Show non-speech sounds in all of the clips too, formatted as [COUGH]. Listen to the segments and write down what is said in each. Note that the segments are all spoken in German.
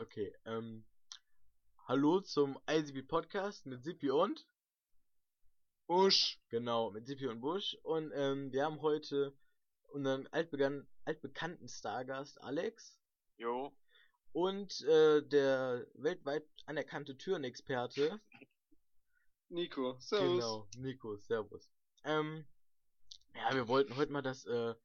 Okay, ähm. Hallo zum ICB Podcast mit Sippi und. Busch. Genau, mit Sippi und Busch. Und ähm, wir haben heute unseren altbekannten Stargast Alex Jo. und äh, der weltweit anerkannte Türenexperte. Nico. Servus. Genau, Nico, Servus. Ähm, ja, wir wollten heute mal das äh,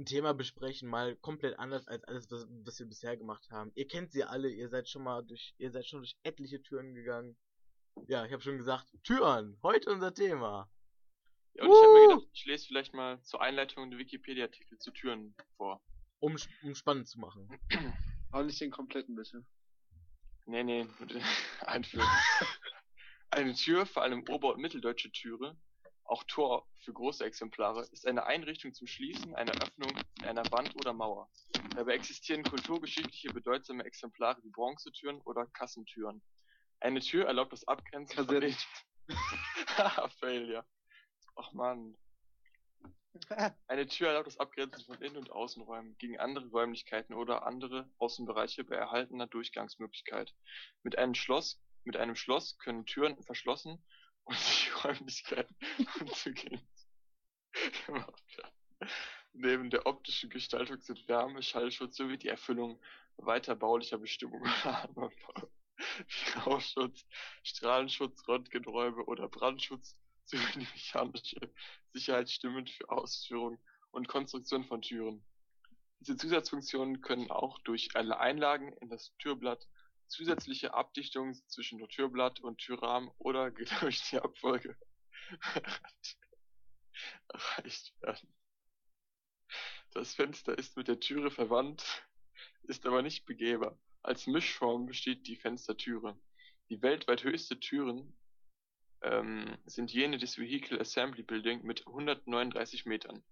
ein Thema besprechen, mal komplett anders als alles, was, was wir bisher gemacht haben. Ihr kennt sie alle, ihr seid schon mal durch, ihr seid schon durch etliche Türen gegangen. Ja, ich habe schon gesagt, Türen, heute unser Thema. Ja, und ich habe mir Uh! gedacht, ich lese vielleicht mal zur Einleitung den Wikipedia-Artikel zu Türen vor. Um, um spannend zu machen. Auch nicht den kompletten, bitte. Nee, nee, bitte [LAUGHS] einführen. Eine Tür, vor allem Ober- und Mitteldeutsche Türe, auch Tor für große Exemplare, ist eine Einrichtung zum Schließen einer Öffnung in einer Wand oder Mauer. Dabei existieren kulturgeschichtliche bedeutsame Exemplare wie Bronzetüren oder Kassentüren. Eine Tür erlaubt das Abgrenzen von den... Haha, [LAUGHS] Failure. Ach man. [LAUGHS] Eine Tür erlaubt das Abgrenzen von Innen- und Außenräumen gegen andere Räumlichkeiten oder andere Außenbereiche bei erhaltener Durchgangsmöglichkeit. Mit einem Schloss, mit einem Schloss können Türen verschlossen und die [LAUGHS] Räumlichkeiten werden. Neben der optischen Gestaltung sind Wärme, Schallschutz sowie die Erfüllung weiter baulicher Bestimmungen [LAUGHS] wie Rauchschutz, Strahlenschutz, Röntgenräume oder Brandschutz sowie die mechanische Sicherheit stimmend für Ausführung und Konstruktion von Türen. Diese Zusatzfunktionen können auch durch alle Einlagen in das Türblatt zusätzliche Abdichtungen zwischen Türblatt und Türrahmen oder [LAUGHS] durch die Abfolge erreicht werden. Das Fenster ist mit der Türe verwandt, ist aber nicht begehbar. Als Mischform besteht die Fenstertüre. Die weltweit höchste Türen ähm, sind jene des Vehicle Assembly Building mit 139 Metern.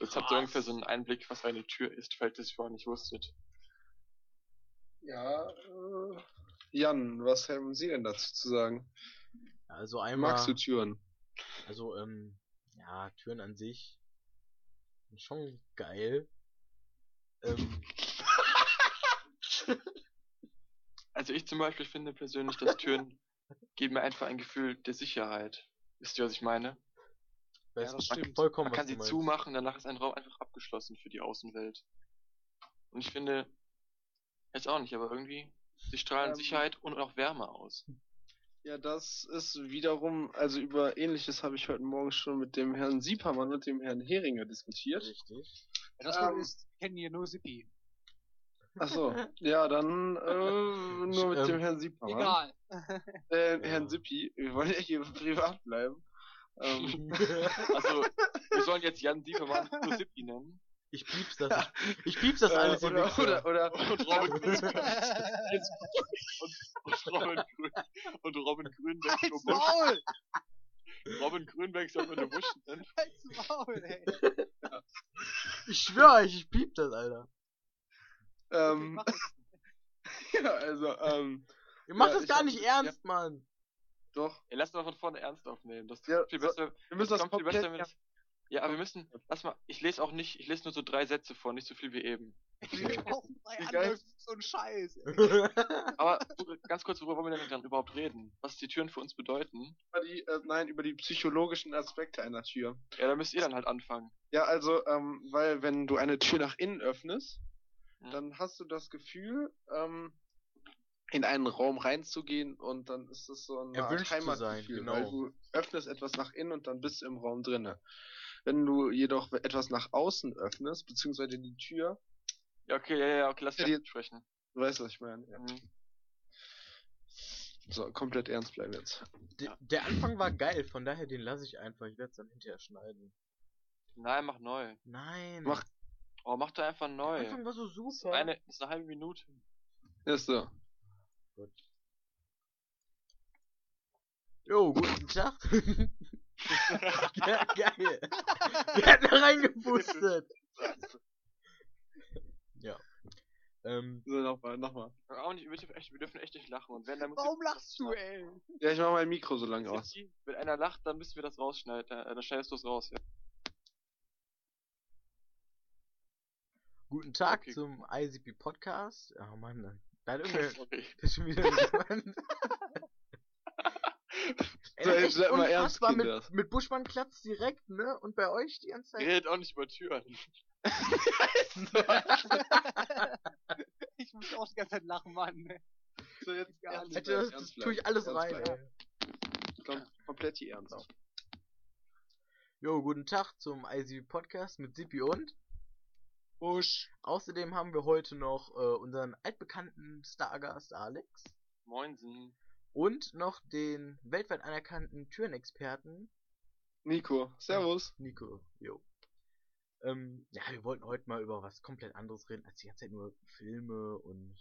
Jetzt habt ihr ungefähr so einen Einblick, was eine Tür ist, falls ihr es vorher nicht wusstet. Ja, äh, Jan, was haben Sie denn dazu zu sagen? Also einmal, Magst du Türen? also ähm, ja, Türen an sich sind schon geil. Ähm, [LAUGHS] Also ich zum Beispiel finde persönlich, dass Türen [LAUGHS] geben mir einfach ein Gefühl der Sicherheit. Wisst ihr, was ich meine? weiß das man- stimmt. vollkommen, Man kann sie meinst. zumachen, danach ist ein Raum einfach abgeschlossen für die Außenwelt. Und ich finde, jetzt auch nicht, aber irgendwie, sie strahlen Ähm. Sicherheit und auch Wärme aus. Ja, das ist wiederum, also über Ähnliches habe ich heute Morgen schon mit dem Herrn Siepermann und dem Herrn Heringer diskutiert. Richtig. Das Ähm, ist, kennen hier nur Sippi. Ach so, [LAUGHS] ja, dann äh, nur mit Ähm, dem Herrn Siepermann. Egal. [LAUGHS] Äh, Ja. Herrn Sippi, wir wollen ja hier privat bleiben. Ähm, [LAUGHS] Also, wir sollen jetzt Jan Siefermann nur Sippi nennen. Ich piep's das. Ich, ich piep's das alles äh, im oder, oder, oder, Und Robin [LAUGHS] Grünberg. und, und Robin Grün. Und Robin Grünberg. Halt's. Maul! Robin Grünberg soll man nur Busch nennen. Halt's Maul, ey. Ich schwör euch, ich piep das, Alter. ähm, [LAUGHS] ja, also, ähm, Ihr macht Ja, das ich gar hab- nicht ernst, Mann. doch, Ey, lass mal von vorne ernst aufnehmen. Das Ja, kommt viel so- besser. wir müssen das kommt viel komplett besser, wenn das, Ja, aber wir müssen, lass mal, ich lese auch nicht, ich lese nur so drei Sätze vor, nicht so viel wie eben. Wir [LAUGHS] brauchen drei für so einen Scheiß. [LAUGHS] [LAUGHS] Aber ganz kurz, worüber wollen wir denn dann überhaupt reden? Was die Türen für uns bedeuten? über die, äh, nein, über die psychologischen Aspekte einer Tür. Ja, da müsst ihr dann halt anfangen. Ja, also, ähm, weil wenn du eine Tür nach innen öffnest, Ja. dann hast du das Gefühl, ähm, in einen Raum reinzugehen und dann ist es so ein Heimatgefühl, genau. weil du öffnest etwas nach innen und dann bist du im Raum drinne. Wenn du jedoch etwas nach außen öffnest, beziehungsweise die Tür, Ja, okay, ja, ja, okay, lass Ja, mich die- sprechen. du weißt, was ich meine. Ja. Mhm. So, komplett ernst bleiben jetzt. D der Anfang war geil, von daher den lasse ich einfach. Ich werde es dann hinterher schneiden. Nein, mach neu. Nein. Mach- Oh, mach doch einfach der neu. Anfang war so Das ist super. eine, das ist eine halbe Minute. Ist so. Gut. Jo, guten Tag. [LAUGHS] ja, [LAUGHS] geil. Wer hat da reingepustet? ja. Ähm, So, nochmal, nochmal. Auch nicht, wir, dürfen echt, wir dürfen echt nicht lachen. Und wenn, dann muss Warum lachst du, ey? Ja, ich mach mein Mikro so lange aus. Wenn einer lacht, dann müssen wir das rausschneiden. Äh, Dann schneidest du es raus. Ja. guten Tag Okay. zum ICP Podcast. Ja, Mann. Da hat [LAUGHS] das ist [LAUGHS] schon wieder jemand. Ey, So, echt seid mal ernst, Kinder. mit, mit Buschmann klappt's direkt, ne? Und bei euch die ganze Zeit. Redet auch nicht über Türen. [LAUGHS] ich muss auch die ganze Zeit lachen, Mann. ne? So, jetzt Gar ernst nicht. Alter, das, das ernst tue ich alles ernst rein, ey. Kom komplett die Ernst. Jo, guten Tag zum ICV Podcast mit Sippi und. Busch. Außerdem haben wir heute noch äh, unseren altbekannten Stargast Alex Moinsen. Und noch den weltweit anerkannten Türenexperten Nico, servus. Nico. Jo. Ähm, ja, wir wollten heute mal über was komplett anderes reden, als die ganze Zeit nur Filme und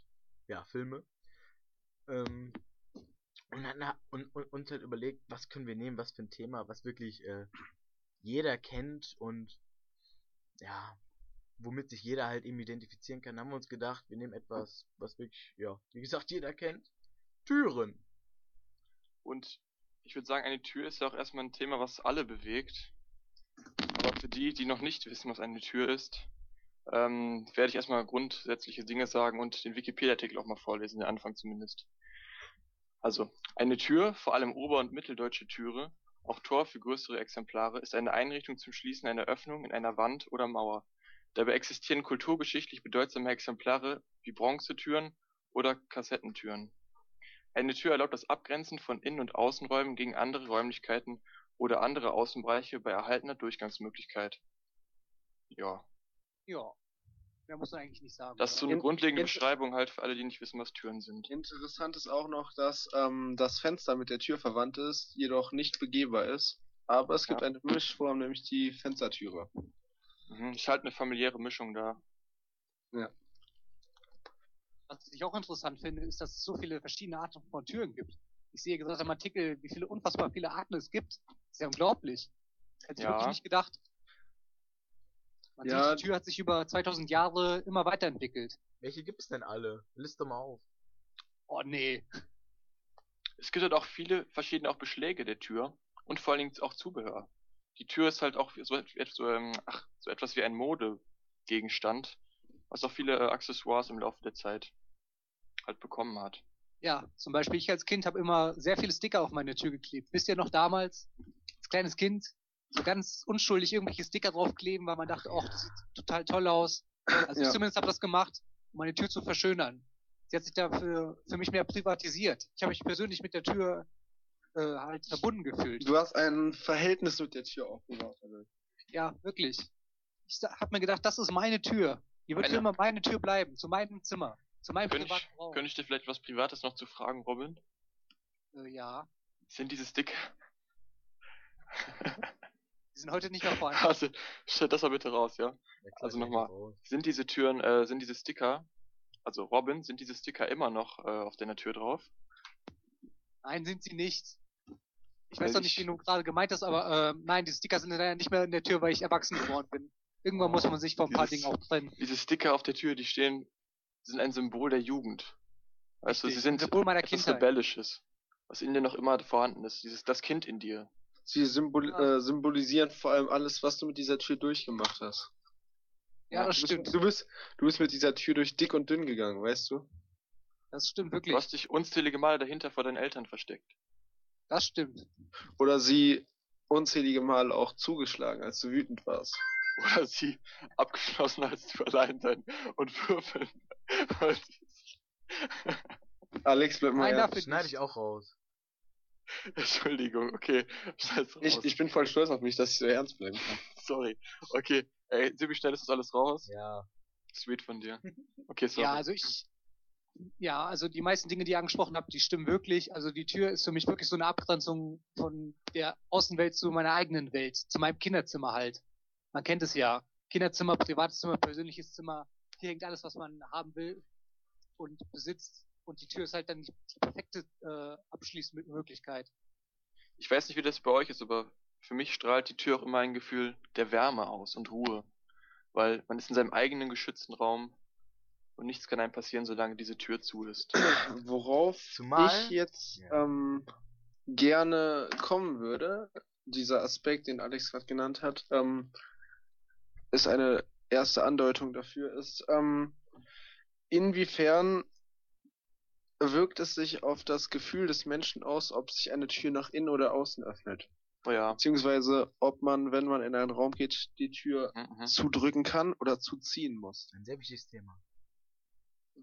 ja, Filme. Ähm, und, hatten, und, und uns halt überlegt, was können wir nehmen, was für ein Thema, was wirklich äh, jeder kennt und ja, womit sich jeder halt eben identifizieren kann, haben wir uns gedacht, wir nehmen etwas, was wirklich, ja, wie gesagt, jeder kennt. Türen. Und ich würde sagen, eine Tür ist ja auch erstmal ein Thema, was alle bewegt. Aber für die, die noch nicht wissen, was eine Tür ist, ähm, werde ich erstmal grundsätzliche Dinge sagen und den Wikipedia-Artikel auch mal vorlesen, den Anfang zumindest. Also, eine Tür, vor allem ober- und mitteldeutsche Türe, auch Tor für größere Exemplare, ist eine Einrichtung zum Schließen einer Öffnung in einer Wand oder Mauer. Dabei existieren kulturgeschichtlich bedeutsame Exemplare wie Bronzetüren oder Kassettentüren. Eine Tür erlaubt das Abgrenzen von Innen- und Außenräumen gegen andere Räumlichkeiten oder andere Außenbereiche bei erhaltener Durchgangsmöglichkeit. Ja, Ja. Mehr muss man eigentlich nicht sagen. das ist so eine In- grundlegende in- Beschreibung halt für alle, die nicht wissen, was Türen sind. Interessant ist auch noch, dass ähm, das Fenster mit der Tür verwandt ist, jedoch nicht begehbar ist. Aber es gibt Ja. eine Mischform, nämlich die Fenstertüre. Mhm. Ist halt eine familiäre Mischung da. Was ich auch interessant finde, ist, dass es so viele verschiedene Arten von Türen gibt. Ich sehe gerade im Artikel, wie viele unfassbar viele Arten es gibt. Das ist ja unglaublich. Hätte ich Ja. wirklich nicht gedacht. Man Ja. sieht, die Tür hat sich über 2000 Jahre immer weiterentwickelt. Welche gibt's denn alle? Liste mal auf. Oh nee. Es gibt halt auch viele verschiedene auch Beschläge der Tür und vor allen Dingen auch Zubehör. Die Tür ist halt auch so, so, ähm, ach, so etwas wie ein Modegegenstand, was auch viele äh, Accessoires im Laufe der Zeit halt bekommen hat. Ja, zum Beispiel ich als Kind habe immer sehr viele Sticker auf meine Tür geklebt. Wisst ihr noch damals, als kleines Kind, so ganz unschuldig irgendwelche Sticker draufkleben, weil man dachte, ach, das sieht total toll aus. Also Ja. ich zumindest habe das gemacht, um meine Tür zu verschönern. Sie hat sich dafür für mich mehr privatisiert. Ich habe mich persönlich mit der Tür äh, halt verbunden gefühlt. Du hast ein Verhältnis mit der Tür aufgebaut. Alter. Ja, wirklich. Ich habe mir gedacht, das ist meine Tür. Die wird Eine- immer meine Tür bleiben, zu meinem Zimmer, zu meinem Könnte ich, privaten Raum. könnte ich dir vielleicht was Privates noch zu fragen, Robin? Äh, ja, Sind diese Sticker... [LAUGHS] die sind heute nicht mehr vorhanden. Also, stellt das mal bitte raus, ja? Ja, klar, Also nochmal. Sind diese Türen, äh, sind diese Sticker, also Robin, sind diese Sticker immer noch äh, auf deiner Tür drauf? Nein, sind sie nicht. Ich Weil weiß doch nicht, ich- wen du gerade gemeint hast, aber äh, nein, die Sticker sind leider nicht mehr in der Tür, weil ich erwachsen geworden bin. Irgendwann muss man sich von ein paar Dingen auch trennen. Diese Sticker auf der Tür, die stehen, sind ein Symbol der Jugend. Weißt du, sie Richtig, sind ein Symbol meiner etwas Kindheit. Rebellisches, was in dir noch immer vorhanden ist. Dieses, das Kind in dir. Sie symbol Ja. äh, symbolisieren vor allem alles, was du mit dieser Tür durchgemacht hast. Ja, das du stimmt. Bist, du, bist, du bist mit dieser Tür durch dick und dünn gegangen, weißt du? Das stimmt Du wirklich. hast dich unzählige Male dahinter vor deinen Eltern versteckt. Das stimmt. Oder sie unzählige Male auch zugeschlagen, als du wütend warst. Oder sie abgeschlossen, als du allein sein und würfeln [LAUGHS] wolltest. [LAUGHS] Alex, bleib mal Nein, ernst. dafür Schneide ich auch raus. Entschuldigung, okay. [LAUGHS] Ich, ich bin voll stolz auf mich, dass ich so ernst bleiben kann. Sorry. Okay. Ey, Sibi, schneidest du das alles raus? Ja. Sweet von dir. Okay, sorry. Ja, also ich. Ja, also die meisten Dinge, die ihr angesprochen habt, die stimmen wirklich. Also die Tür ist für mich wirklich so eine Abgrenzung von der Außenwelt zu meiner eigenen Welt, zu meinem Kinderzimmer halt. Man kennt es ja. Kinderzimmer, privates Zimmer, persönliches Zimmer. Hier hängt alles, was man haben will und besitzt. Und die Tür ist halt dann die, die perfekte äh, Abschließmöglichkeit. Ich weiß nicht, wie das bei euch ist, aber für mich strahlt die Tür auch immer ein Gefühl der Wärme aus und Ruhe. Weil man ist in seinem eigenen geschützten Raum und nichts kann einem passieren, solange diese Tür zu ist. [CLEARS THROAT] Worauf Zumal- ich jetzt ähm, gerne kommen würde, dieser Aspekt, den Alex gerade genannt hat, ähm, ist eine erste Andeutung dafür, ist, ähm, inwiefern wirkt es sich auf das Gefühl des Menschen aus, ob sich eine Tür nach innen oder außen öffnet. Oh ja. Beziehungsweise, ob man, wenn man in einen Raum geht, die Tür Mhm. zudrücken kann oder zuziehen muss. Ein sehr wichtiges Thema.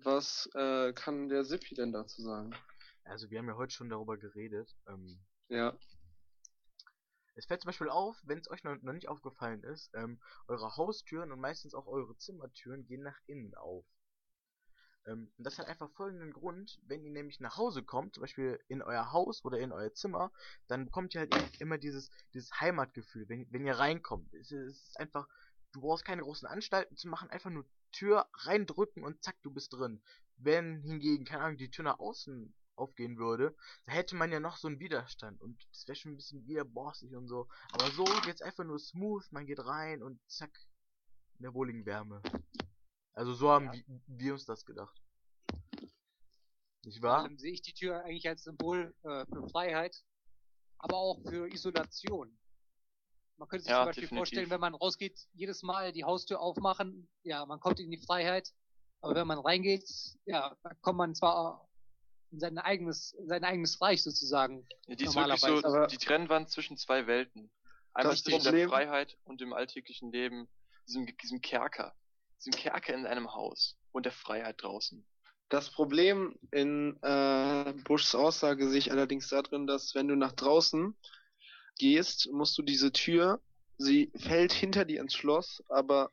Was äh, kann der Sippi denn dazu sagen? Also wir haben ja heute schon darüber geredet. Ähm, Ja. Es fällt zum Beispiel auf, wenn es euch noch, noch nicht aufgefallen ist, ähm, eure Haustüren und meistens auch eure Zimmertüren gehen nach innen auf. Ähm, und das hat einfach folgenden Grund, wenn ihr nämlich nach Hause kommt, zum Beispiel in euer Haus oder in euer Zimmer, dann bekommt ihr halt im- immer dieses, dieses Heimatgefühl, wenn, wenn ihr reinkommt. Es es ist einfach, du brauchst keine großen Anstalten zu machen, einfach nur Tür reindrücken und zack, du bist drin. Wenn hingegen, keine Ahnung, die Tür nach außen aufgehen würde, da hätte man ja noch so einen Widerstand und das wäre schon ein bisschen wieder borstig und so. Aber so geht's einfach nur smooth, man geht rein und zack, in der wohligen Wärme. Also so haben Ja. wir, wir uns das gedacht. Nicht wahr? allem sehe ich die Tür eigentlich als Symbol äh, für Freiheit, aber auch für Isolation. Man könnte sich Ja, zum Beispiel definitiv. vorstellen, wenn man rausgeht, jedes Mal die Haustür aufmachen, ja, man kommt in die Freiheit, aber wenn man reingeht, ja, dann kommt man zwar sein eigenes, in sein eigenes Reich sozusagen. Ja, die ist wirklich so aber- die Trennwand zwischen zwei Welten. Einmal Das zwischen Problem- der Freiheit und dem alltäglichen Leben, diesem, diesem Kerker. Diesem Kerker in einem Haus und der Freiheit draußen. Das Problem in äh, Bushs Aussage sehe ich allerdings darin, dass wenn du nach draußen gehst, musst du diese Tür, sie fällt hinter dir ins Schloss, aber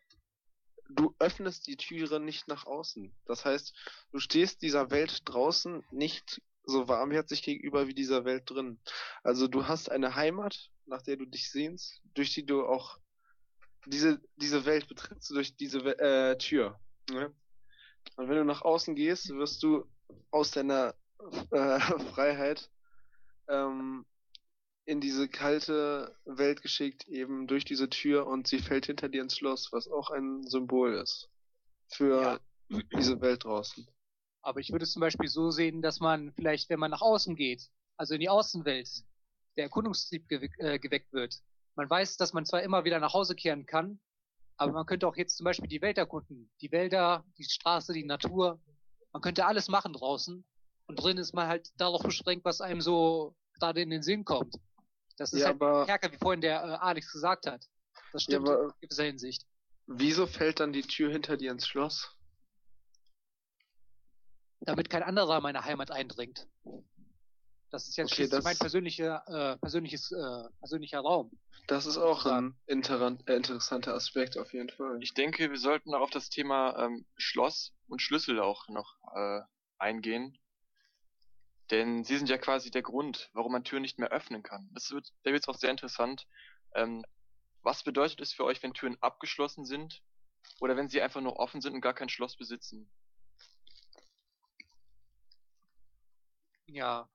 du öffnest die Türe nicht nach außen. Das heißt, du stehst dieser Welt draußen nicht so warmherzig gegenüber wie dieser Welt drin. Also du hast eine Heimat, nach der du dich sehnst, durch die du auch diese, diese Welt betrittst, du durch diese äh, Tür. Ne? Und wenn du nach außen gehst, wirst du aus deiner äh, [LAUGHS] Freiheit ähm, in diese kalte Welt geschickt, eben durch diese Tür und sie fällt hinter dir ins Schloss, was auch ein Symbol ist für diese Welt draußen. Aber ich würde es zum Beispiel so sehen, dass man vielleicht, wenn man nach außen geht, also in die Außenwelt, der Erkundungstrieb gewe- äh, geweckt wird. Man weiß, dass man zwar immer wieder nach Hause kehren kann, aber man könnte auch jetzt zum Beispiel die Welt erkunden. Die Wälder, die Straße, die Natur. Man könnte alles machen draußen. Und drin ist man halt darauf beschränkt, was einem so gerade in den Sinn kommt. Das ist Ja, halt aber- stärker, wie vorhin der äh, Alex gesagt hat. Das stimmt aber- in gewisser Hinsicht. Wieso fällt dann die Tür hinter dir ins Schloss? damit kein anderer meine Heimat eindringt. Das ist jetzt Okay, das- mein persönlicher, äh, persönliches, äh, persönlicher Raum. Das ist auch ein äh, interessanter Aspekt auf jeden Fall. Ich denke, wir sollten auch auf das Thema ähm, Schloss und Schlüssel auch noch äh, eingehen. Denn sie sind ja quasi der Grund, warum man Türen nicht mehr öffnen kann. Das wird, da wird es auch sehr interessant. Ähm, was bedeutet es für euch, wenn Türen abgeschlossen sind oder wenn sie einfach nur offen sind und gar kein Schloss besitzen? Ja.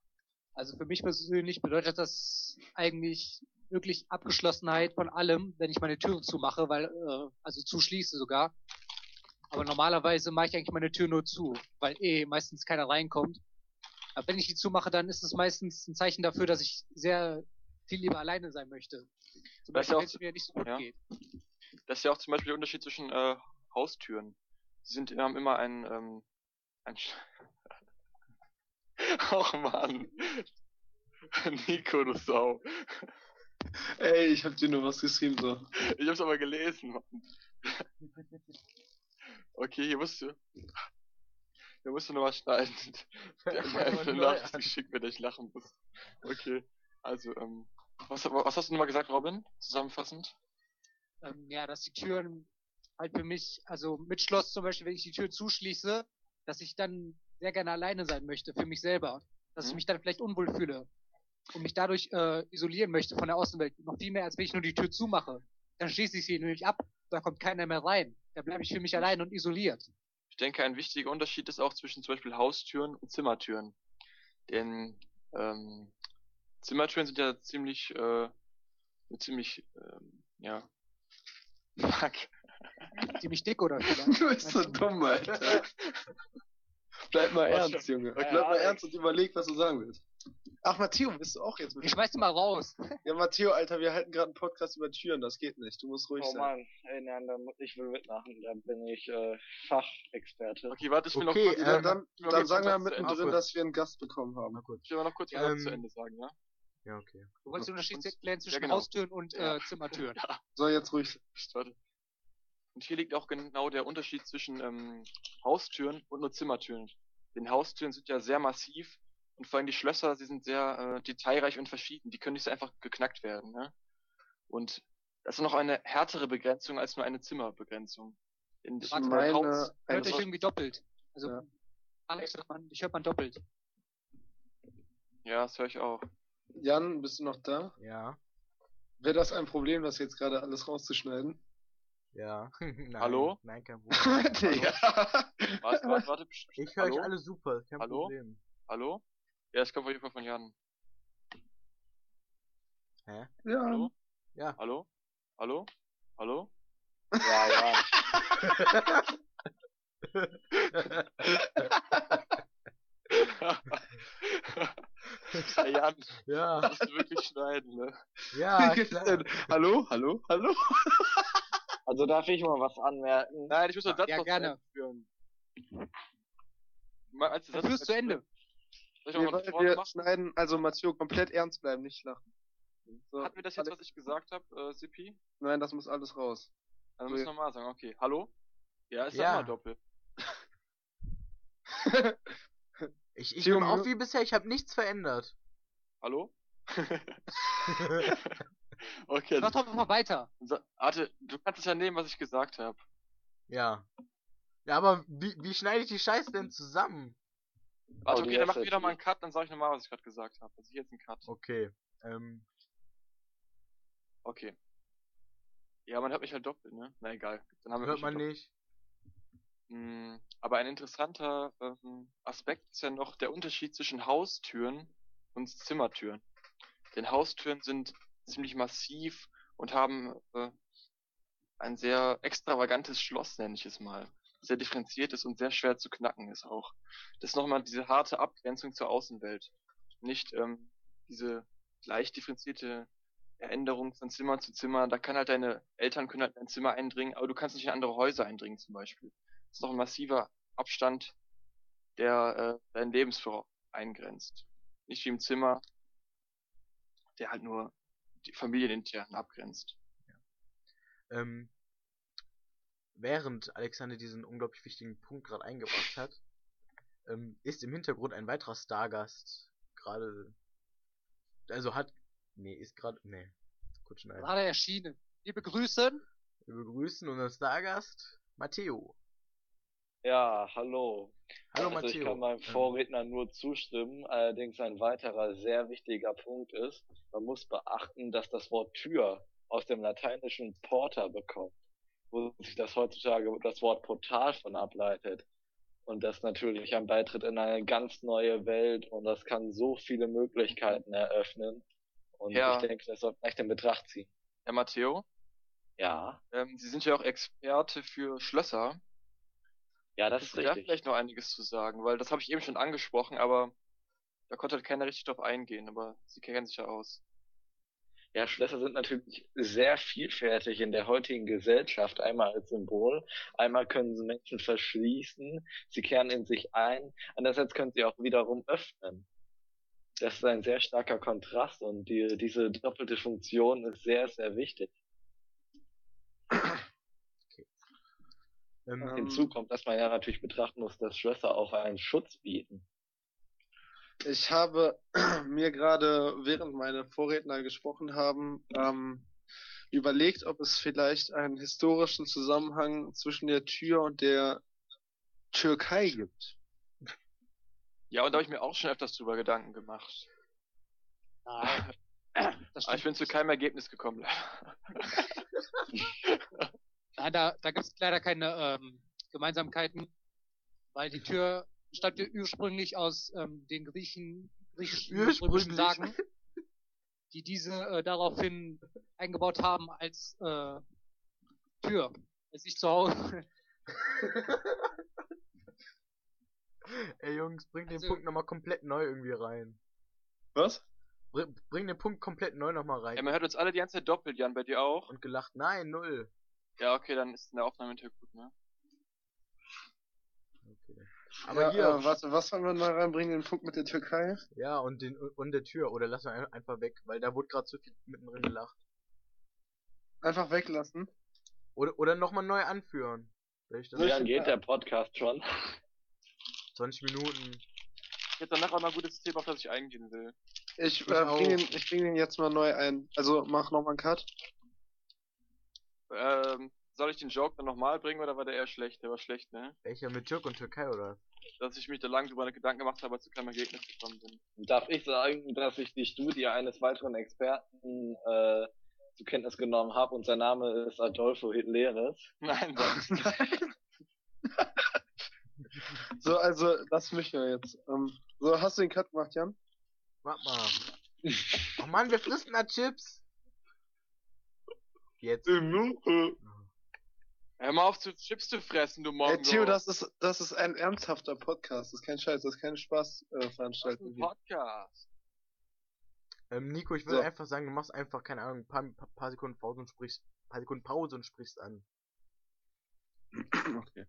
Also für mich persönlich bedeutet das eigentlich wirklich Abgeschlossenheit von allem, wenn ich meine Türen zumache, weil, äh, also zuschließe sogar. Aber normalerweise mache ich eigentlich meine Tür nur zu, weil eh meistens keiner reinkommt. Aber wenn ich die zumache, dann ist es meistens ein Zeichen dafür, dass ich sehr viel lieber alleine sein möchte. Zum Das ist Beispiel, ja auch wenn es mir nicht so gut ja. geht. Das ist ja auch zum Beispiel der Unterschied zwischen äh, Haustüren. Sie sind, haben immer ein, ähm, ein Sch [LAUGHS] Och Mann. [LAUGHS] Nico, du Sau. Ey, ich hab dir nur was geschrieben, so. Ich hab's aber gelesen, Mann. [LAUGHS] Okay, hier musst Hier musst du noch was schneiden. Der eine Nachricht geschickt, der ich lachen muss. Okay. Also, ähm. Was, was hast du nochmal gesagt, Robin? Zusammenfassend? ähm, ja, dass die Türen halt für mich, also mit Schloss zum Beispiel, wenn ich die Tür zuschließe, dass ich dann sehr gerne alleine sein möchte, für mich selber. Dass ich Mhm. mich dann vielleicht unwohl fühle und mich dadurch äh, isolieren möchte von der Außenwelt. Noch viel mehr, als wenn ich nur die Tür zumache. Dann schließe ich sie nämlich ab, da kommt keiner mehr rein. Da bleibe ich für mich allein und isoliert. Ich denke, ein wichtiger Unterschied ist auch zwischen zum Beispiel Haustüren und Zimmertüren. Denn ähm, Zimmertüren sind ja ziemlich, äh, ziemlich, ähm, ja. [LAUGHS] Fuck. Ziemlich dick oder. [LAUGHS] Du bist so dumm, Alter. [LAUGHS] Bleib mal Was ernst? Junge. Bleib mal Alex. ernst und überleg, was du sagen willst. Ach, Matteo, bist du auch jetzt mit? Ich schmeiß dich mal raus. Ja, Matteo, Alter, wir halten gerade einen Podcast über Türen, das geht nicht. Du musst ruhig Oh sein. Mann, ey, nein, da, mu- ich will mitmachen, da bin ich äh, Fachexperte. Okay, warte, ich will Okay, noch kurz, Ja, dann, noch dann kurz sagen wir mittendrin, dass wir einen Gast bekommen haben. Mal kurz. Ich will noch kurz Ähm, zu Ende sagen, ja? Ja, okay. Du wolltest den Unterschied erklären zwischen ja, genau. Haustüren und Ja. äh, Zimmertüren. [LAUGHS] So, jetzt ruhig. Warte. Und hier liegt auch genau der Unterschied zwischen ähm, Haustüren und nur Zimmertüren. Denn Haustüren sind ja sehr massiv und vor allem die Schlösser, sie sind sehr äh, detailreich und verschieden. Die können nicht so einfach geknackt werden. Ne? Und das ist noch eine härtere Begrenzung als nur eine Zimmerbegrenzung. In Ich beim meine, Haus- Hört euch irgendwie doppelt. Also, Ja. Alex, man, ich hört man doppelt. ja, das höre ich auch. Jan, bist du noch da? Ja. Wäre das ein Problem, das jetzt gerade alles rauszuschneiden? Ja. [LAUGHS] Nein, Hallo? Nein, kein [LAUGHS] Problem. Digga. Warte, warte, warte. Ich höre euch alle super, kein Hallo? Problem. Hallo? Ja, das kommt auf jeden Fall von Jan. Hä? Ja. Hallo? Ja. Hallo? Hallo? Hallo? Ja, ja. [LAUGHS] Ey, Jan, ja, musst du wirklich schneiden, ne? ja, klar. Hallo, hallo, hallo? Also darf ich mal was anmerken? Nein, ich muss doch das Ja, noch gerne. führen. Mal, als Dann führst zu Ende. Soll ich mal von wir machen? schneiden, also Matteo, komplett ernst bleiben, nicht lachen. So, Hatten wir das jetzt, was ich gesagt habe, äh, Sipi? Nein, das muss alles raus. Dann müssen wir nochmal sagen, okay. Hallo? Ja, ist Ja. immer doppelt. [LAUGHS] Ich, ich nehme auf mir- wie bisher, ich habe nichts verändert. Hallo? [LAUGHS] [LAUGHS] okay, Mach doch mal weiter. also, Arte, du kannst es ja nehmen, was ich gesagt habe. ja. Ja, aber wie, wie schneide ich die Scheiße denn zusammen? Warte, die okay, dann Recipe. wieder mal einen Cut, dann sage ich nochmal, was ich gerade gesagt habe. Also hier jetzt ein Cut. Okay. Ähm, Okay. Ja, man hört mich halt doppelt, ne? Na egal. Dann haben wir hört man doppelt. nicht. Mm, Aber ein interessanter ähm, Aspekt ist ja noch der Unterschied zwischen Haustüren und Zimmertüren. Denn Haustüren sind ziemlich massiv und haben äh, ein sehr extravagantes Schloss, nenne ich es mal. Sehr differenziert ist und sehr schwer zu knacken ist auch. Das ist nochmal diese harte Abgrenzung zur Außenwelt. Nicht ähm, diese leicht differenzierte Änderung von Zimmer zu Zimmer. Da kann halt deine Eltern können halt in ein Zimmer eindringen, aber du kannst nicht in andere Häuser eindringen zum Beispiel. Das ist noch ein massiver Abstand, der äh, deinen Lebensführer eingrenzt. Nicht wie im Zimmer, der halt nur die familienintern abgrenzt. Ähm, während Alexander diesen unglaublich wichtigen Punkt gerade eingebracht hat, [LAUGHS] ähm, ist im Hintergrund ein weiterer Stargast gerade, also hat, nee, ist gerade, nee, kurz schneiden. Gerade erschienen. Wir begrüßen. Wir begrüßen unseren Stargast, Matteo. Ja, hallo. Hallo also Matteo. ich kann meinem Ähm, Vorredner nur zustimmen. Allerdings ein weiterer sehr wichtiger Punkt ist, man muss beachten, dass das Wort Tür aus dem lateinischen Porta bekommt, wo sich das heutzutage das Wort Portal von ableitet. Und das natürlich ein Beitritt in eine ganz neue Welt und das kann so viele Möglichkeiten eröffnen. Und Ja. ich denke, das sollte man echt in Betracht ziehen. Herr Matteo, Ja, ähm, Sie sind ja auch Experte für Schlösser. ja, das ist Kannst du da richtig. vielleicht noch einiges zu sagen, weil das habe ich eben schon angesprochen, aber da konnte halt keiner richtig drauf eingehen, aber Sie kennen sich ja aus. Ja, Schlösser sind natürlich sehr vielfältig in der heutigen Gesellschaft. Einmal als Symbol, einmal können sie Menschen verschließen, sie kehren in sich ein, andererseits können sie auch wiederum öffnen. Das ist ein sehr starker Kontrast und die, diese doppelte Funktion ist sehr, sehr wichtig. ähm, Hinzu kommt, dass man ja natürlich betrachten muss, dass Schlösser auch einen Schutz bieten. Ich habe [CLEARS THROAT] mir gerade, während meine Vorredner gesprochen haben, ähm, überlegt, ob es vielleicht einen historischen Zusammenhang zwischen der Tür und der Türkei gibt. Ja, und da habe ich mir auch schon öfters drüber Gedanken gemacht. Das Aber ich bin zu keinem Ergebnis gekommen. Nein, [LAUGHS] da, da gibt es leider keine ähm, Gemeinsamkeiten, weil die Tür stammt ja ursprünglich aus ähm, den Griechen, griechischen römischen. Sagen, die diese äh, daraufhin eingebaut haben als äh, Tür. Als ich zu Hause, [LAUGHS] Ey Jungs, bring den Also- Punkt nochmal komplett neu irgendwie rein. Was? Bring, bring den Punkt komplett neu nochmal rein. Ja, man hört uns alle die ganze Zeit doppelt, Jan, bei dir auch? Und gelacht, nein, null. Ja, okay, dann ist in der Aufnahme hinterher gut, ne? Aber ja, hier, Äh, was, was sollen wir mal reinbringen, den Punkt mit der Türkei? ja, und den und der Tür, oder lass ihn einfach weg, weil da wurde gerade zu viel mittendrin gelacht. Einfach weglassen. Oder, oder nochmal neu anführen. Wie lange geht der Podcast schon? 20 Minuten. Ich hätte danach auch mal ein gutes Thema, auf das ich eingehen will. Ich, Ich äh, bring den, ich bring den jetzt mal neu ein. Also mach nochmal einen Cut. Ähm, soll ich den Joke dann nochmal bringen oder war der eher schlecht? Der war schlecht, ne? Welcher mit Türk und Türkei, oder? Dass ich mich da lange drüber Gedanken gemacht habe, zu keinem Ergebnis gekommen bin. Darf ich sagen, dass ich die Studie eines weiteren Experten äh, zur Kenntnis genommen habe und sein Name ist Adolfo Hitleres? Nein, dann. [LAUGHS] So, also, lass mich ja jetzt. Ähm, so, hast du den Cut gemacht, Jan? Warte mal. Oh Mann, wer frisst denn da Chips? Jetzt. Hör mal auf, zu Chips zu fressen, du Ey, Mongo. Theo, das ist, das ist ein ernsthafter Podcast. Das ist kein Scheiß, das ist keine das ist Spaßveranstaltung ein hier. Podcast. Ähm, Nico, ich würde So. einfach sagen, du machst einfach, keine Ahnung, ein paar, paar, paar Sekunden Pause und sprichst, paar Sekunden Pause und sprichst an. Okay.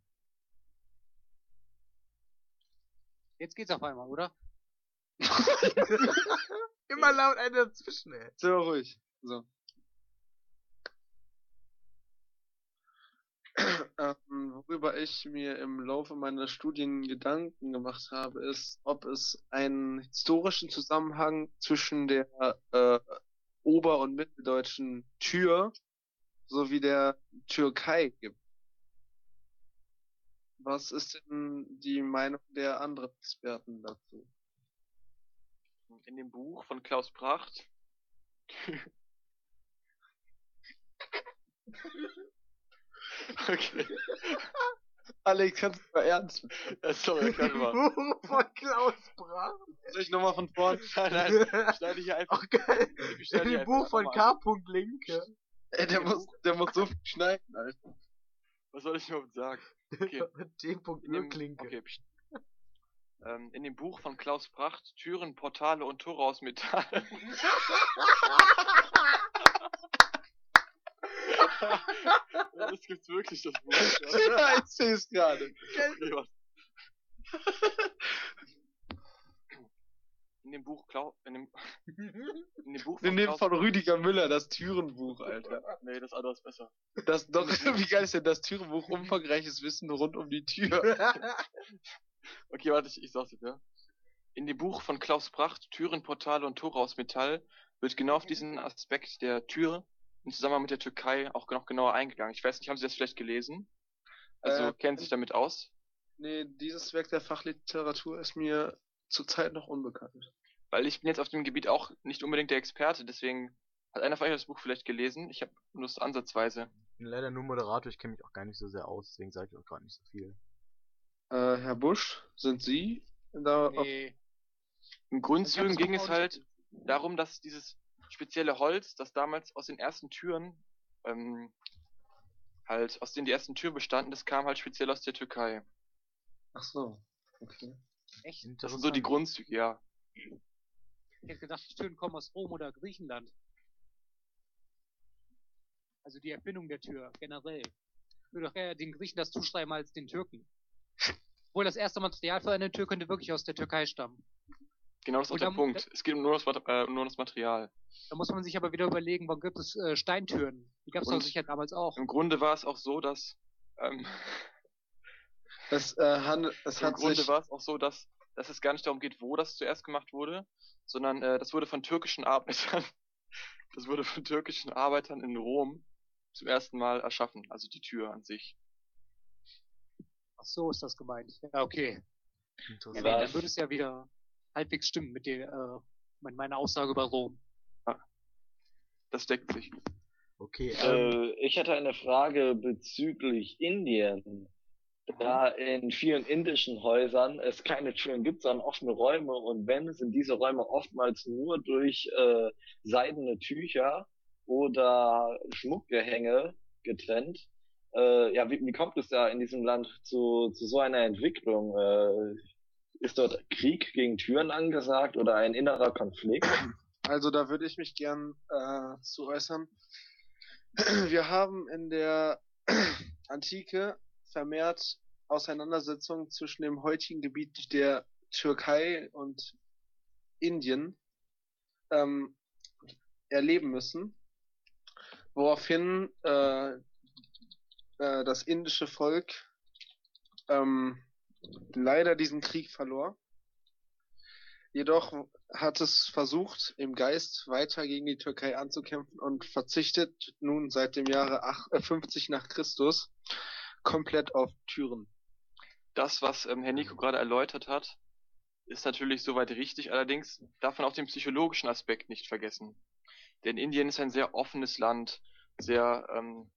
Jetzt geht's auf einmal, oder? [LAUGHS] [LAUGHS] Immer laut einer dazwischen, ey. Sehr ruhig. So. Ähm, worüber ich mir im Laufe meiner Studien Gedanken gemacht habe, ist, ob es einen historischen Zusammenhang zwischen der äh, ober- und mitteldeutschen Tür sowie der Türkei gibt. Was ist denn die Meinung der anderen Experten dazu? In dem Buch von Klaus Pracht. [LAUGHS] okay. Alex, kannst du mal ernst? Ja, sorry, kann mal. Buch [LAUGHS] von Klaus Brach. Soll ich nochmal von vorne? [LAUGHS] Nein, nein, schneide hier einfach. Ach geil. ich In dem Buch von. K. Linke. Ey, der muss, der muss so viel schneiden, Alter. Was soll ich überhaupt sagen? Okay. [LAUGHS] In dem, Klinke. okay, ähm, in dem Buch von Klaus Pracht, Türen, Portale und Tore aus Metall. Das gibt's wirklich, das Buch. [LAUGHS] Ja. Ich sehe es gerade. In dem Buch Klau in dem, in dem Buch von nehmen Klaus von Rüdiger Müller das Türenbuch, Alter. Nee, das andere ist besser. Das doch, [LAUGHS] wie geil ist denn das Türenbuch? Umfangreiches Wissen rund um die Tür. [LAUGHS] Okay, warte, ich, ich sag's jetzt, ja. In dem Buch von Klaus Pracht, Türen, Portale und Tore aus Metall, wird genau auf diesen Aspekt der Tür im Zusammenhang mit der Türkei auch noch genauer eingegangen. Ich weiß nicht, haben Sie das vielleicht gelesen? Also Äh, kennen Sie sich damit aus? Nee, dieses Werk der Fachliteratur ist mir zurzeit noch unbekannt. Weil ich bin jetzt auf dem Gebiet auch nicht unbedingt der Experte, deswegen hat einer von euch das Buch vielleicht gelesen. Ich habe nur so ansatzweise. Ich bin leider nur Moderator, ich kenne mich auch gar nicht so sehr aus, deswegen sage ich auch gerade nicht so viel. Äh, Herr Busch, sind Sie da Nee. Im Grundzügen ging es halt darum, dass dieses spezielle Holz, das damals aus den ersten Türen, ähm, halt, aus denen die ersten Türen bestanden, das kam halt speziell aus der Türkei. Ach so, okay. Echt? Das sind so die Grundzüge, ja. Ich hätte gedacht, die Türen kommen aus Rom oder Griechenland. Also die Erfindung der Tür, generell. Ich würde doch eher den Griechen das zuschreiben als den Türken. Obwohl das erste Material für eine Tür könnte wirklich aus der Türkei stammen. Genau das ist auch der Punkt. Es geht um nur das, äh, um nur das Material. Da muss man sich aber wieder überlegen, warum gibt es äh, Steintüren? Die gab es doch sicher damals auch. Im Grunde war es auch so, dass ähm, Es, äh, han, [LAUGHS] es im hat Grunde sich, war es auch so, dass, dass es gar nicht darum geht, wo das zuerst gemacht wurde, sondern äh, das wurde von türkischen Arbeitern, [LAUGHS] das wurde von türkischen Arbeitern in Rom zum ersten Mal erschaffen, also die Tür an sich. Ach so ist das gemeint. Ja, okay. Ja, nee, dann würde es ja wieder halbwegs stimmen mit der, äh, mit meiner Aussage über Rom. Das deckt sich. Okay, ähm, Äh, ich hatte eine Frage bezüglich Indien. Da in vielen indischen Häusern es keine Türen gibt, sondern offene Räume und wenn, sind diese Räume oftmals nur durch äh, seidene Tücher oder Schmuckgehänge getrennt. Äh, ja, wie, wie kommt es da in diesem Land zu, zu so einer Entwicklung? Äh, Ist dort Krieg gegen Türen angesagt oder ein innerer Konflikt? Also da würde ich mich gern äh, zu äußern. [CLEARS THROAT] Wir haben in der [CLEARS THROAT] Antike vermehrt Auseinandersetzungen zwischen dem heutigen Gebiet der Türkei und Indien ähm, erleben müssen, woraufhin äh, äh, das indische Volk ähm, leider diesen Krieg verlor. Jedoch hat es versucht, im Geist weiter gegen die Türkei anzukämpfen und verzichtet nun seit dem Jahre 8, äh, 50 nach Christus komplett auf Türen. Das, was ähm, Herr Nico gerade erläutert hat, ist natürlich soweit richtig, allerdings darf man auch den psychologischen Aspekt nicht vergessen. Denn Indien ist ein sehr offenes Land, sehr ähm,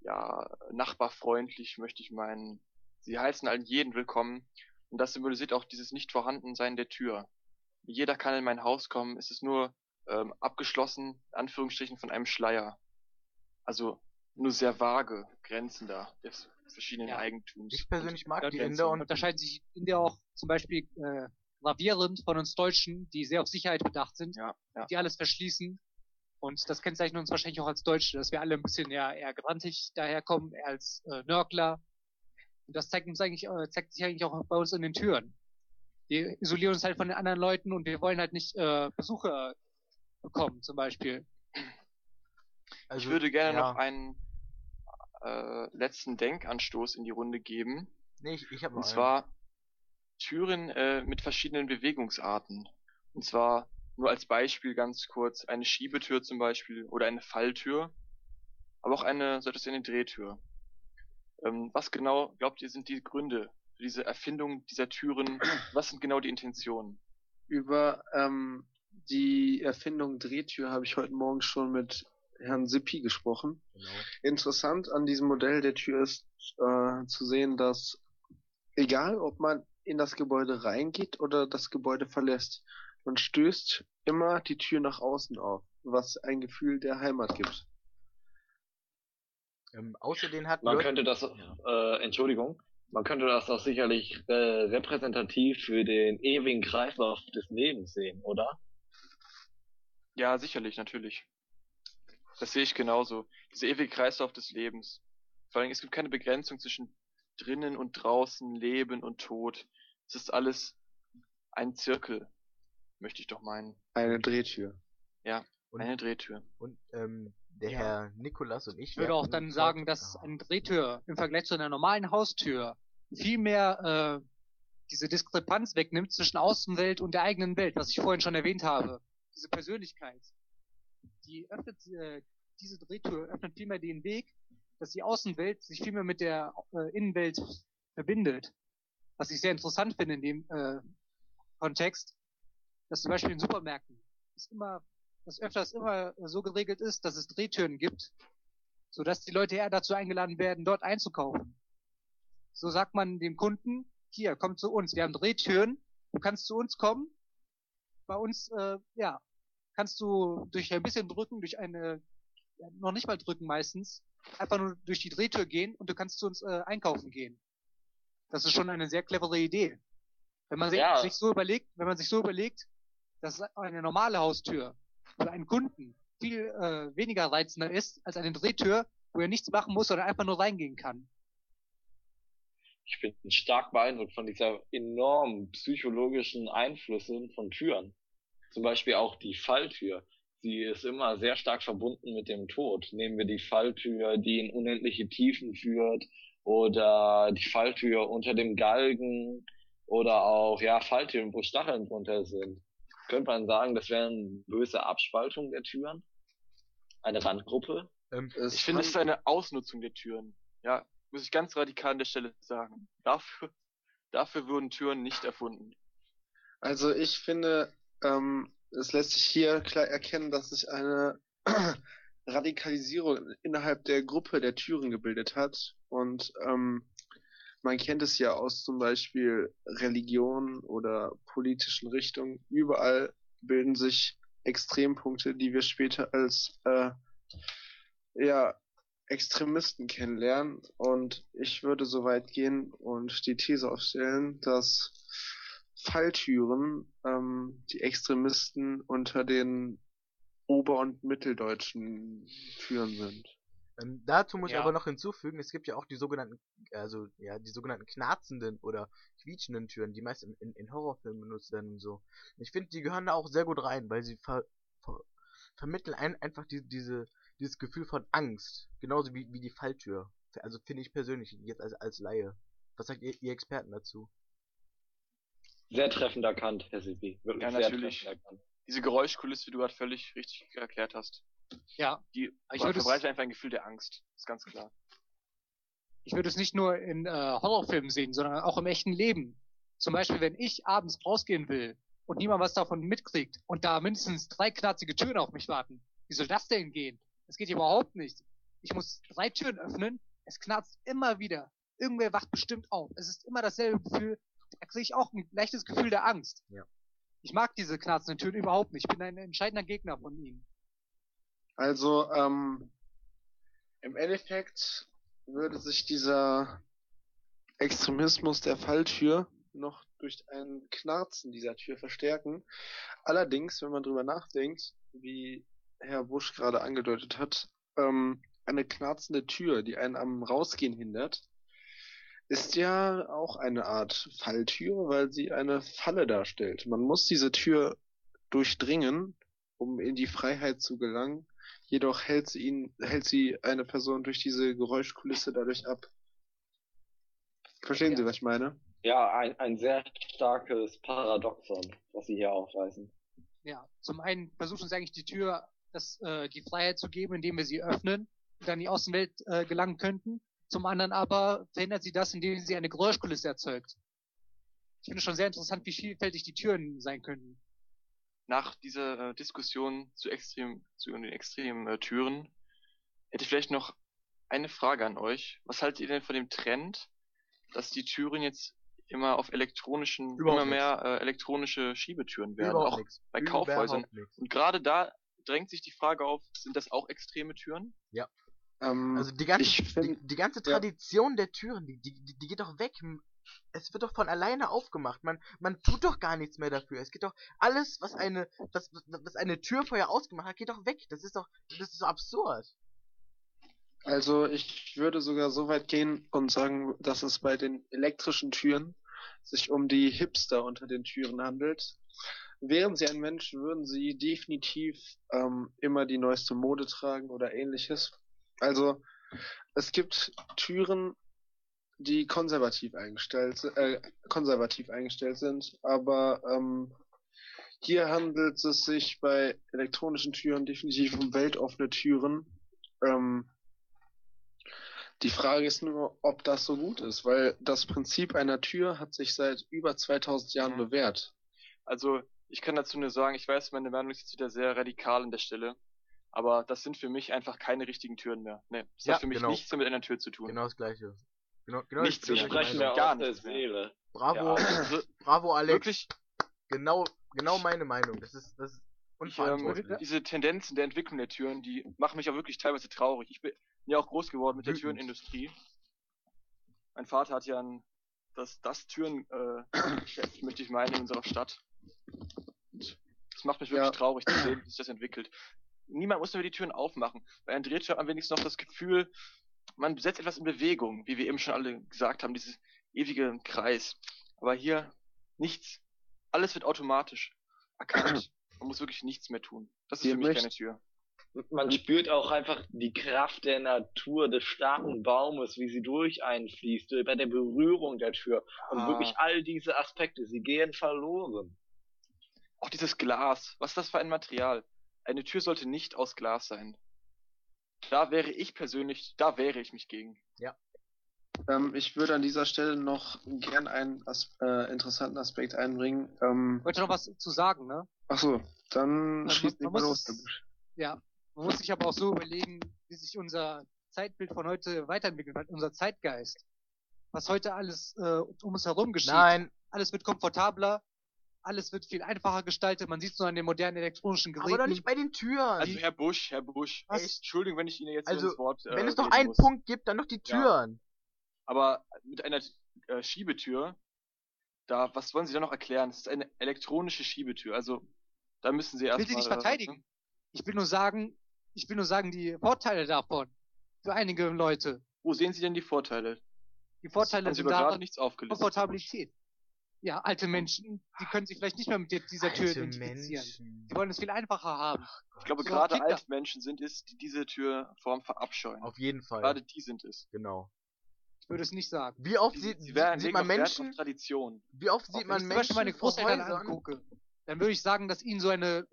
ja, nachbarfreundlich, möchte ich meinen. Sie heißen allen jeden willkommen und das symbolisiert auch dieses Nicht-Vorhandensein der Tür. Jeder kann in mein Haus kommen, es ist nur ähm, abgeschlossen, in Anführungsstrichen, von einem Schleier. Also nur sehr vage Grenzen da des verschiedenen Ja. Eigentums. Ich persönlich mag die. Inder und unterscheiden sich Inder auch zum Beispiel äh, gravierend von uns Deutschen, die sehr auf Sicherheit bedacht sind, Ja, ja. die alles verschließen. Und das kennzeichnet uns wahrscheinlich auch als Deutsche, dass wir alle ein bisschen eher, eher grantig daherkommen, eher als äh, Nörgler. Und das zeigt uns eigentlich, äh, zeigt sich eigentlich auch bei uns in den Türen. Wir isolieren uns halt von den anderen Leuten und wir wollen halt nicht äh, Besucher bekommen, zum Beispiel. also, ich würde gerne ja. noch einen äh, letzten Denkanstoß in die Runde geben. Nee, ich, ich habe Und einen. zwar Türen äh, mit verschiedenen Bewegungsarten. Und zwar nur als Beispiel ganz kurz eine Schiebetür zum Beispiel oder eine Falltür, aber auch eine so etwas wie eine Drehtür. Ähm, was genau glaubt ihr sind die Gründe für diese Erfindung dieser Türen? Was sind genau die Intentionen? Über ähm, die Erfindung Drehtür habe ich heute Morgen schon mit Herrn Sippi gesprochen. Genau. Interessant an diesem Modell der Tür ist äh, zu sehen, dass egal ob man in das Gebäude reingeht oder das Gebäude verlässt, man stößt immer die Tür nach außen auf, was ein Gefühl der Heimat gibt. Ähm, außerdem hat Man Lord- könnte das, äh, Entschuldigung, man könnte das auch sicherlich äh, repräsentativ für den ewigen Kreislauf des Lebens sehen, oder? Ja, sicherlich, natürlich. Das sehe ich genauso. Dieser ewige Kreislauf des Lebens. Vor allem, es gibt keine Begrenzung zwischen drinnen und draußen, Leben und Tod. Es ist alles ein Zirkel, möchte ich doch meinen. Eine Drehtür. und, Eine Drehtür. und ähm, der Ja. Herr Nikolas und ich Ich würde auch dann sagen, dass eine Drehtür im Vergleich zu einer normalen Haustür viel mehr äh, diese Diskrepanz wegnimmt zwischen Außenwelt und der eigenen Welt, was ich vorhin schon erwähnt habe. Diese Persönlichkeit. Die öffnet, äh, diese Drehtür öffnet vielmehr den Weg, dass die Außenwelt sich viel mehr mit der äh, Innenwelt verbindet. Was ich sehr interessant finde in dem äh, Kontext, dass zum Beispiel in Supermärkten es immer, dass öfters immer so geregelt ist, dass es Drehtüren gibt, sodass die Leute eher dazu eingeladen werden, dort einzukaufen. So sagt man dem Kunden, hier, komm zu uns, wir haben Drehtüren, du kannst zu uns kommen. Bei uns, äh, ja, kannst du durch ein bisschen drücken, durch eine, ja, noch nicht mal drücken meistens, einfach nur durch die Drehtür gehen und du kannst zu uns äh, einkaufen gehen. Das ist schon eine sehr clevere Idee. Wenn man sich, Ja. sich so überlegt, wenn man sich so überlegt, dass eine normale Haustür für einen Kunden viel äh, weniger reizender ist als eine Drehtür, wo er nichts machen muss, sondern einfach nur reingehen kann. Ich bin stark beeindruckt von dieser enormen psychologischen Einflüssen von Türen. Zum Beispiel auch die Falltür. Sie ist immer sehr stark verbunden mit dem Tod. Nehmen wir die Falltür, die in unendliche Tiefen führt, oder die Falltür unter dem Galgen, oder auch, ja, Falltüren, wo Stacheln drunter sind. Könnte man sagen, das wären böse Abspaltungen der Türen? Eine Randgruppe? Ähm, Ich finde, es ist eine Ausnutzung der Türen. Ja, muss ich ganz radikal an der Stelle sagen. Dafür, dafür wurden Türen nicht erfunden. Also ich finde, ähm, es lässt sich hier klar erkennen, dass sich eine [CLEARS THROAT] Radikalisierung innerhalb der Gruppe der Türen gebildet hat. Und ähm, man kennt es ja aus zum Beispiel Religion oder politischen Richtungen. Überall bilden sich Extrempunkte, die wir später als äh, ja, Extremisten kennenlernen. Und ich würde so weit gehen und die These aufstellen, dass Falltüren ähm, die Extremisten unter den ober- und mitteldeutschen Türen sind. Ähm, dazu muss ich Ja. aber noch hinzufügen, es gibt ja auch die sogenannten, also ja, die sogenannten knarzenden oder quietschenden Türen, die meist in, in, in Horrorfilmen benutzt werden und so. Ich finde, die gehören da auch sehr gut rein, weil sie ver, ver, vermitteln ein, einfach die, diese, dieses Gefühl von Angst. Genauso wie, wie die Falltür. Also finde ich persönlich, jetzt als, als Laie. Was sagt ihr, ihr Experten dazu? Sehr treffend erkannt, Herr Sibi. Wirklich Ja, sehr natürlich. treffend erkannt. Diese Geräuschkulisse, wie du gerade völlig richtig erklärt hast, Ja, die Ich würde es- verbreitet einfach ein Gefühl der Angst. Ist ganz klar. ich würde es nicht nur in äh, Horrorfilmen sehen, sondern auch im echten Leben. Zum Beispiel, wenn ich abends rausgehen will und niemand was davon mitkriegt und da mindestens drei knarzige Türen auf mich warten. Wie soll das denn gehen? Das geht überhaupt nicht. Ich muss drei Türen öffnen, es knarzt immer wieder. Irgendwer wacht bestimmt auf. Es ist immer dasselbe Gefühl. Da kriege ich auch ein leichtes Gefühl der Angst. Ja. Ich mag diese knarzenden Türen überhaupt nicht. Ich bin ein entscheidender Gegner von ihnen. Also, ähm, im Endeffekt würde sich dieser Extremismus der Falltür noch durch ein Knarzen dieser Tür verstärken. Allerdings, wenn man drüber nachdenkt, wie Herr Busch gerade angedeutet hat, ähm, eine knarzende Tür, die einen am Rausgehen hindert, ist ja auch eine Art Falltür, weil sie eine Falle darstellt. Man muss diese Tür durchdringen, um in die Freiheit zu gelangen. Jedoch hält sie ihn, hält sie eine Person durch diese Geräuschkulisse dadurch ab. Verstehen Ja. Sie, was ich meine? Ja, ein, ein sehr starkes Paradoxon, was Sie hier aufweisen. Ja, zum einen versuchen sie eigentlich die Tür, das, äh, die Freiheit zu geben, indem wir sie öffnen und dann in die Außenwelt äh, gelangen könnten. Zum anderen aber verhindert sie das, indem sie eine Geräuschkulisse erzeugt. Ich finde es schon sehr interessant, wie vielfältig die Türen sein könnten. Nach dieser äh, Diskussion zu extrem, zu den extremen äh, Türen, hätte ich vielleicht noch eine Frage an euch. Was haltet ihr denn von dem Trend, dass die Türen jetzt immer auf elektronischen, Überhaupt immer mehr äh, elektronische Schiebetüren werden, Überhaupt auch nichts. bei Überhaupt Kaufhäusern. nichts. Und gerade da drängt sich die Frage auf, sind das auch extreme Türen? Ähm, Also die ganze, ich die, find, die ganze ja. Tradition der Türen, die, die, die- die geht doch weg. Es wird doch von alleine aufgemacht. Man, man tut doch gar nichts mehr dafür. Es geht doch alles, was eine, was, was- eine Tür vorher ausgemacht hat, geht doch weg. Das ist doch, das ist so absurd. also ich würde sogar so weit gehen und sagen, dass es bei den elektrischen Türen sich um die Hipster unter den Türen handelt. Wären sie ein Mensch, würden sie definitiv ähm, immer die neueste Mode tragen oder ähnliches. Also es gibt Türen, die konservativ eingestellt, äh, konservativ eingestellt sind, aber ähm, hier handelt es sich bei elektronischen Türen definitiv um weltoffene Türen. Ähm, die Frage ist nur, ob das so gut ist, weil das Prinzip einer Tür hat sich seit über 2000 Jahren Mhm. bewährt. Also, ich kann dazu nur sagen, ich weiß, meine Meinung ist jetzt wieder sehr radikal an der Stelle. Aber das sind für mich einfach keine richtigen Türen mehr. Nee, das Ja, hat für mich genau. nichts mehr mit einer Tür zu tun. Genau das gleiche. Genau, genau die Sie Ja, gleiche sprechen Meinung. mir Gar mehr. Seele. Bravo, Ja, also, [LAUGHS] bravo Alex. wirklich, Genau, genau meine Meinung. Das ist, das ist ich, ähm, unverantwortlich. diese Tendenzen der Entwicklung der Türen, die machen mich auch wirklich teilweise traurig. Ich bin ja auch groß geworden mit der Wütend. Türenindustrie. Mein Vater hat ja ein, das, das Türengeschäft, möchte ich meinen, in unserer Stadt. Und das macht mich wirklich Ja. traurig zu sehen, wie sich das entwickelt. Niemand muss mehr die Türen aufmachen. Bei Drehtür hat man wenigstens noch das Gefühl, man setzt etwas in Bewegung, wie wir eben schon alle gesagt haben, dieses ewige Kreis. Aber hier nichts. Alles wird automatisch erkannt. [CLEARS THROAT] Man muss wirklich nichts mehr tun. Das ist Ihr für mich keine Tür. Man spürt auch einfach die Kraft der Natur, des starken Baumes, wie sie durch einen fließt, äh, bei der Berührung der Tür. Und Ah. wirklich all diese Aspekte, sie gehen verloren. Auch dieses Glas. Was ist das für ein Material? Eine Tür sollte nicht aus Glas sein. Da wäre ich persönlich, da wäre ich mich gegen. Ähm, ich würde an dieser Stelle noch gern einen As äh, interessanten Aspekt einbringen. Ähm, wollte noch was zu sagen, ne? ach so, dann Man- schießt man nicht mal los. Ja, man muss sich aber auch so überlegen, wie sich unser Zeitbild von heute weiterentwickelt hat, unser Zeitgeist. Was heute alles äh, um uns herum geschieht. Nein, Alles wird komfortabler, alles wird viel einfacher gestaltet, man sieht es nur an den modernen elektronischen Geräten. aber doch nicht bei den Türen. Also Herr Busch, Herr Busch, Was? Entschuldigung, wenn ich Ihnen jetzt so Also, ins Wort äh, Wenn es doch reden einen muss. Punkt gibt, dann doch die Ja. Türen. Aber mit einer äh, Schiebetür da, was wollen Sie da noch erklären? Es ist eine elektronische Schiebetür, also da müssen Sie Ich will erstmal. sie nicht verteidigen. Ich will nur sagen, ich will nur sagen, die Vorteile davon. Für einige Leute. Wo sehen Sie denn die Vorteile? Die Vorteile sind darin, nichts aufgelistet. Komfortabilität. Ja, alte Menschen, die können sich vielleicht nicht mehr mit dieser Tür Alte identifizieren. Menschen. Die wollen es viel einfacher haben. Ich glaube, So, gerade alte Menschen sind es, die diese Türform verabscheuen. Auf jeden Fall. Gerade die sind es. Genau. Ich würde es nicht sagen. Wie oft sieht, sie werden sieht man Menschen, auf Tradition. wie oft sieht wenn man Wenn ich zum Menschen Beispiel meine Großeltern Häusern? angucke, dann würde ich sagen, dass ihnen so eine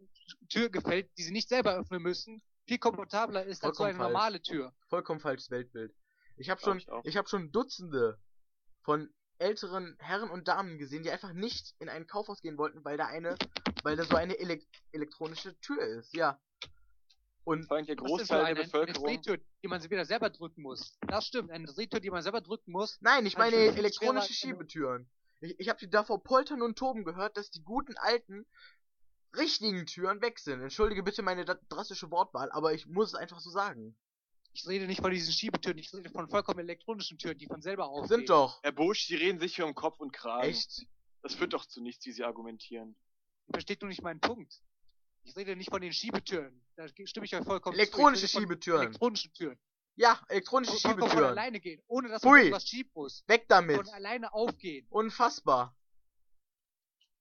Tür gefällt, die sie nicht selber öffnen müssen, viel komfortabler ist als so Vollkommen eine falsch. normale Tür. Vollkommen falsches Weltbild. Ich habe schon, ich ich habe schon Dutzende von älteren Herren und Damen gesehen, die einfach nicht in ein Kaufhaus gehen wollten, weil da eine, weil da so eine elek elektronische Tür ist. Ja. Und Vor allem der Großteil der eine, eine Bevölkerung. Drehtür, die man wieder selber drücken muss. Das stimmt, eine Drehtür, die man selber drücken muss. nein, ich meine elektronische Schiebetüren. Ich, ich habe die davor poltern und toben gehört, dass die guten alten richtigen Türen weg sind. Entschuldige bitte meine dra- drastische Wortwahl, aber ich muss es einfach so sagen. Ich rede nicht von diesen Schiebetüren, ich rede von vollkommen elektronischen Türen, die von selber aufgehen. Sind doch. Herr Busch, Sie reden sich hier um Kopf und Kragen. Echt? Das führt doch zu nichts, wie Sie argumentieren. Versteht du nicht meinen Punkt? Ich rede nicht von den Schiebetüren. Da stimme ich euch vollkommen Elektronische zu. Von Schiebetüren. Elektronischen Türen. Ja, elektronische von Schiebetüren. alleine gehen, ohne dass man Hui. irgendwas schieben muss. Weg damit. Von alleine aufgehen. Unfassbar.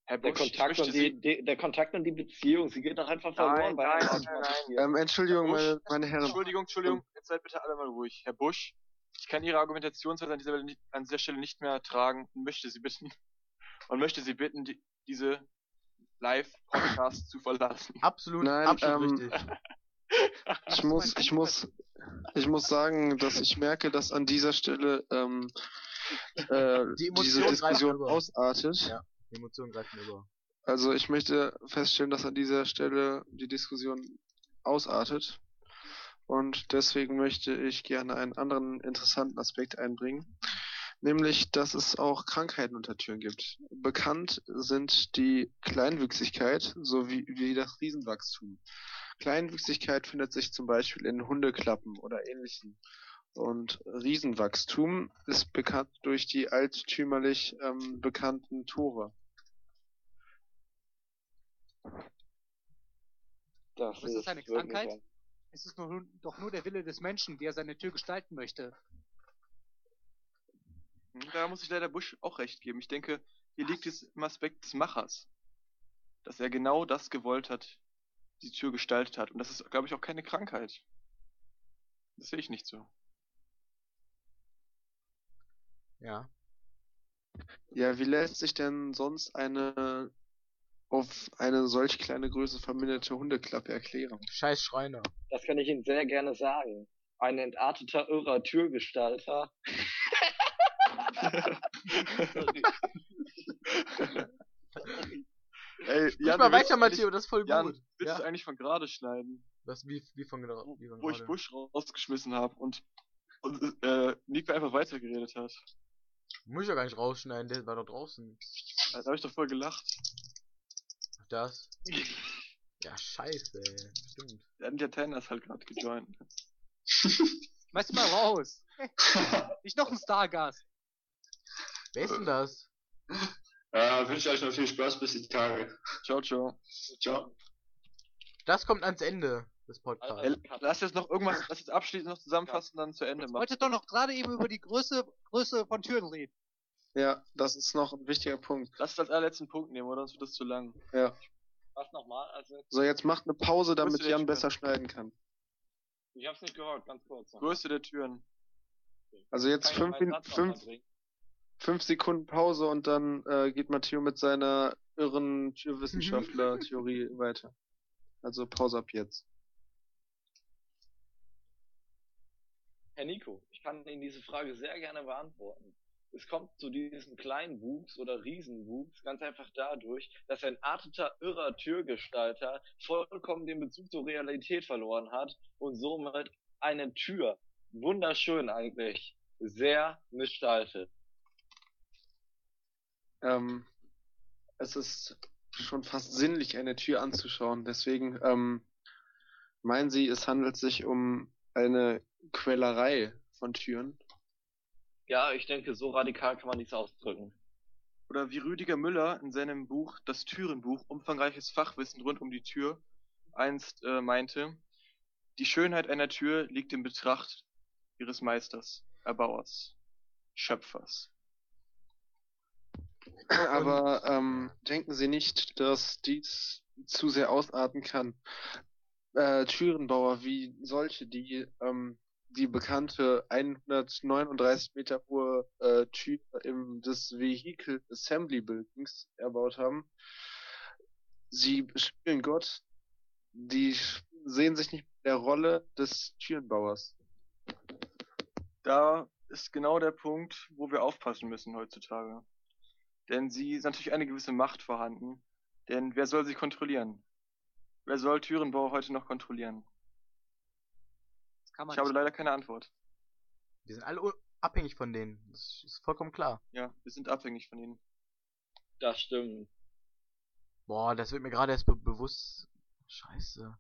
Herr Der Busch, ich Kontakt, und die, die, der Kontakt und die Beziehung, sie geht doch einfach Nein, verloren bei nein, einem nein, nein, Automatisierung. Ähm, Entschuldigung, Herr meine, meine Herren. Entschuldigung, Entschuldigung, jetzt seid bitte alle mal ruhig. Herr Busch, ich kann Ihre Argumentationsweise an dieser, Stelle nicht- an dieser Stelle nicht mehr ertragen und möchte Sie bitten, [LAUGHS] und möchte Sie bitten, die, diese Live-Podcast zu verlassen. Absolut, Nein, absolut ähm, richtig. [LAUGHS] Ich muss, ich muss, ich muss sagen, dass ich merke, dass an dieser Stelle ähm, äh, Die diese Diskussion ausartet. Ja. Die Emotionen greifen über. Also ich möchte feststellen, dass an dieser Stelle die Diskussion ausartet. Und deswegen möchte ich gerne einen anderen interessanten Aspekt einbringen. Nämlich, dass es auch Krankheiten unter Türen gibt. Bekannt sind die Kleinwüchsigkeit sowie wie das Riesenwachstum. Kleinwüchsigkeit findet sich zum Beispiel in Hundeklappen oder ähnlichen. Und Riesenwachstum ist bekannt durch die alttümerlich ähm, bekannten Tore. Das ist das eine wirklich Krankheit? Es ist nur, doch nur der Wille des Menschen, der seine Tür gestalten möchte. Da muss ich leider Busch auch recht geben. Ich denke, hier liegt es im Aspekt des Machers. Dass er genau das gewollt hat, die Tür gestaltet hat. Und das ist, glaube ich, auch keine Krankheit. Das sehe ich nicht so. Ja. Ja, wie lässt sich denn sonst eine auf eine solch kleine Größe verminderte Hundeklappe erklären? Scheiß Schreiner. Das kann ich Ihnen sehr gerne sagen. Ein entarteter, irrer Türgestalter. [LAUGHS] Ey, Jan, mal du weiter, Matteo, das ist voll Jan, gut. willst du Ja. eigentlich von gerade schneiden? Was, wie, wie von genau, wie von Wo ich gerade. Busch rausgeschmissen habe und, und äh, Nico einfach weitergeredet hat. Muss ich ja gar nicht rausschneiden, der war doch draußen. Da habe ich doch voll gelacht. Das. [LAUGHS] Ja, scheiße, ey. Stimmt. Der Entertainer ist halt gerade gejoint. [LAUGHS] Schmeiß mal raus. [LAUGHS] Nicht noch ein Stargast. Wer ist denn das? Äh, wünsche euch noch viel Spaß bis die Tage. Ciao, ciao. Ciao. Das kommt ans Ende des Podcasts. lass jetzt noch irgendwas, lass jetzt abschließend noch zusammenfassen, dann zu Ende Ich machen. wollte doch noch gerade eben über die Größe, Größe von Türen reden. Ja, das ist noch ein wichtiger Punkt. Lass es als allerletzten Punkt nehmen, oder? Sonst wird das zu lang. Ja. Was nochmal? Also, So, jetzt macht eine Pause, damit Jan besser schneiden kann. ich hab's nicht gehört, ganz kurz. Größe der Türen. Also jetzt fünf, fünf, fünf Sekunden Pause und dann äh, geht Matteo mit seiner irren Türwissenschaftler-Theorie [LAUGHS] weiter. Also Pause ab jetzt. Herr Nico, ich kann Ihnen diese Frage sehr gerne beantworten. Es kommt zu diesem kleinen Wuchs oder Riesenwuchs ganz einfach dadurch, dass ein arteter, irrer Türgestalter vollkommen den Bezug zur Realität verloren hat und somit eine Tür, wunderschön eigentlich, sehr missgestaltet. Ähm, es ist schon fast sinnlich, eine Tür anzuschauen. Deswegen ähm, meinen Sie, es handelt sich um eine Quälerei von Türen? Ja, ich denke, so radikal kann man nichts ausdrücken. oder wie Rüdiger Müller in seinem Buch Das Türenbuch umfangreiches Fachwissen rund um die Tür einst äh, meinte, die Schönheit einer Tür liegt im Betracht ihres Meisters, Erbauers, Schöpfers. [CLEARS THROAT] Aber ähm, denken Sie nicht, dass dies zu sehr ausarten kann? Äh, Türenbauer wie solche, die ähm, die bekannte 139 Meter hohe äh, Tür im des Vehicle Assembly Buildings erbaut haben, sie spielen Gott, die sehen sich nicht der Rolle des Türenbauers. Da ist genau der Punkt, wo wir aufpassen müssen heutzutage. Denn sie ist natürlich eine gewisse Macht vorhanden. Denn wer soll sie kontrollieren? Wer soll Türenbauer heute noch kontrollieren? Kann man Ich habe leider keine Antwort. Wir sind alle abhängig von denen. Das ist vollkommen klar. Ja, wir sind abhängig von ihnen. Das stimmt. Boah, das wird mir gerade erst be bewusst. Scheiße.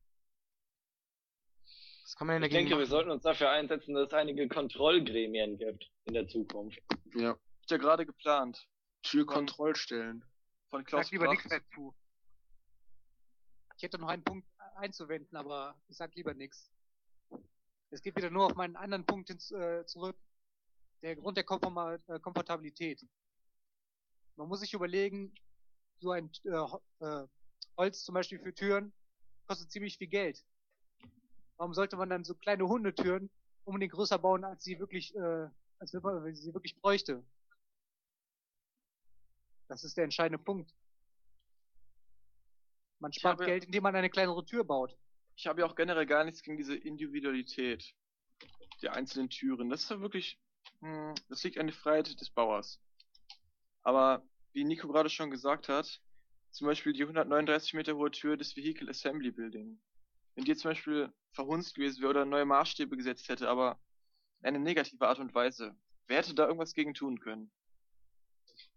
Was kann man denn Ich dagegen denke, wir machen? sollten uns dafür einsetzen, dass es einige Kontrollgremien gibt in der Zukunft. Ja. Ist ja gerade geplant. Türkontrollstellen. Von Ich Klaus sag lieber nichts dazu. Ich hätte noch einen Punkt einzuwenden, aber ich sag lieber nichts. Es geht wieder nur auf meinen anderen Punkt hin, äh, zurück. Der Grund der Komforma äh, Komfortabilität. Man muss sich überlegen, so ein äh, äh, Holz zum Beispiel für Türen kostet ziemlich viel Geld. Warum sollte man dann so kleine Hundetüren unbedingt größer bauen, als sie wirklich, äh, als man sie wirklich bräuchte? Das ist der entscheidende Punkt. Man spart Geld, indem man eine kleinere Tür baut. Ich habe ja auch generell gar nichts gegen diese Individualität der einzelnen Türen. Das ist ja wirklich, hm, das liegt an der Freiheit des Bauers. Aber wie Nico gerade schon gesagt hat, zum Beispiel die 139 Meter hohe Tür des Vehicle Assembly Building. Wenn die zum Beispiel verhunzt gewesen wäre oder neue Maßstäbe gesetzt hätte, aber in eine negative Art und Weise, wer hätte da irgendwas gegen tun können?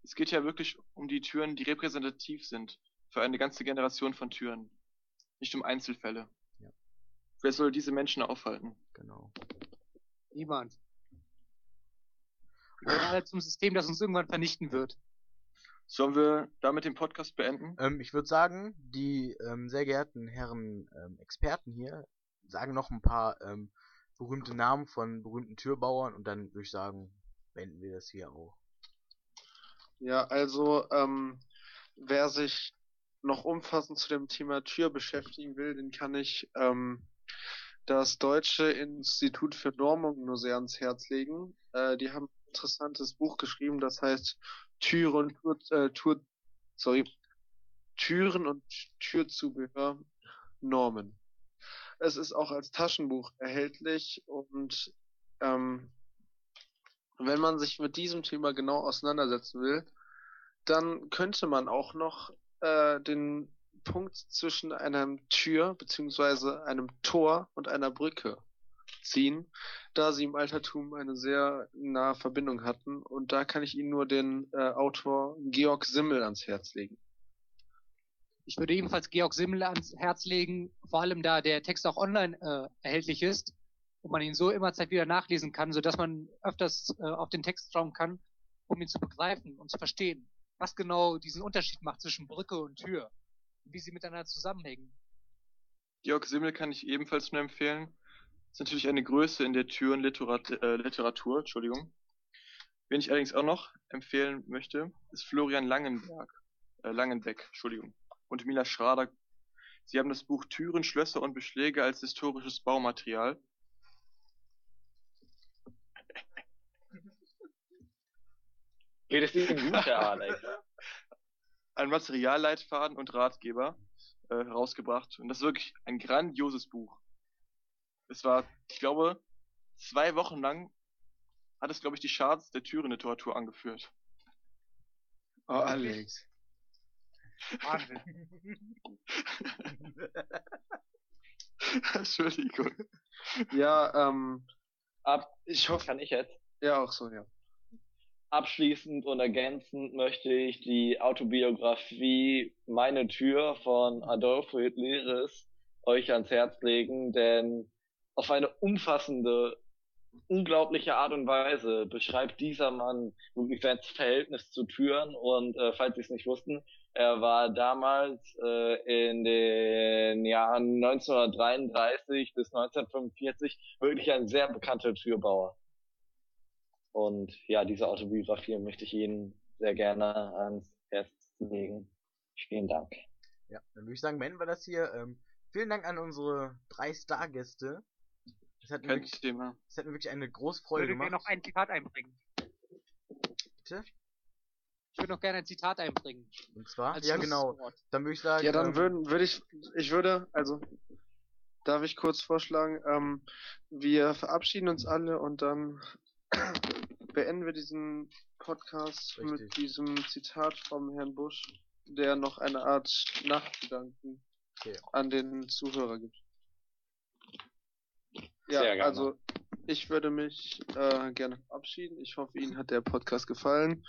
Es geht ja wirklich um die Türen, die repräsentativ sind für eine ganze Generation von Türen. Nicht um Einzelfälle. Wer soll diese Menschen aufhalten? Genau. Niemand. Wir gehören alle zum System, das uns irgendwann vernichten wird. Sollen wir damit den Podcast beenden? Ähm, ich würde sagen, die ähm, sehr geehrten Herren ähm, Experten hier sagen noch ein paar ähm, berühmte Namen von berühmten Türbauern und dann würde ich sagen, beenden wir das hier auch. Ja, also ähm, wer sich noch umfassend zu dem Thema Tür beschäftigen will, den kann ich ähm, das Deutsche Institut für Normung nur sehr ans Herz legen. Äh, die haben ein interessantes Buch geschrieben, das heißt Türen äh, Tür, sorry, Türen und Türzubehör Normen. Es ist auch als Taschenbuch erhältlich und ähm, wenn man sich mit diesem Thema genau auseinandersetzen will, dann könnte man auch noch äh, den Punkt zwischen einer Tür beziehungsweise einem Tor und einer Brücke ziehen, da sie im Altertum eine sehr nahe Verbindung hatten. Und da kann ich Ihnen nur den äh, Autor Georg Simmel ans Herz legen. Ich würde ebenfalls Georg Simmel ans Herz legen, vor allem da der Text auch online äh, erhältlich ist und man ihn so immer wieder nachlesen kann, sodass man öfters äh, auf den Text schauen kann, um ihn zu begreifen und zu verstehen, was genau diesen Unterschied macht zwischen Brücke und Tür wie sie miteinander zusammenhängen. Georg Simmel kann ich ebenfalls nur empfehlen. Ist natürlich eine Größe in der Türenliteratur, äh, Literatur, Entschuldigung. Wen ich allerdings auch noch empfehlen möchte, ist Florian Langenberg, äh, Langenbeck, Entschuldigung, und Mila Schrader. Sie haben das Buch Türen, Schlösser und Beschläge als historisches Baumaterial. Geht es Ihnen gut, Herr Alex? [LAUGHS] Ein Materialleitfaden und Ratgeber äh, herausgebracht. Und das ist wirklich ein grandioses Buch. Es war, ich glaube, zwei Wochen lang hat es, glaube ich, die Charts der Türenliteratur angeführt. Oh, Alex. Wahnsinn. [LAUGHS] Entschuldigung. Ja, ähm, Ab, ich hoffe, kann ich jetzt? ja auch so, ja. Abschließend und ergänzend möchte ich die Autobiografie Meine Tür von Adolfo Hitleris euch ans Herz legen, denn auf eine umfassende unglaubliche Art und Weise beschreibt dieser Mann wirklich sein Verhältnis zu Türen und äh, falls Sie es nicht wussten, er war damals äh, in den Jahren 1933 bis 1945 wirklich ein sehr bekannter Türbauer. Und ja, diese Autobiografie möchte ich Ihnen sehr gerne ans Herz legen. Vielen Dank. Ja, dann würde ich sagen, beenden wir das hier. Ähm, vielen Dank an unsere drei Stargäste. Das hat, mir wirklich, Thema. das hat mir wirklich eine große Freude Würde mir gemacht. noch ein Zitat einbringen. Bitte? Ich würde noch gerne ein Zitat einbringen. Und zwar? als Ja, genau. Dann würde ich sagen. Ja, dann ähm, würden, würde ich, ich würde, also, darf ich kurz vorschlagen, ähm, wir verabschieden uns alle und dann beenden wir diesen Podcast Richtig. mit diesem Zitat vom Herrn Busch, der noch eine Art Nachtgedanken Okay. an den Zuhörer gibt. Ja, Sehr gerne. also ich würde mich äh, gerne verabschieden. Ich hoffe, Ihnen hat der Podcast gefallen.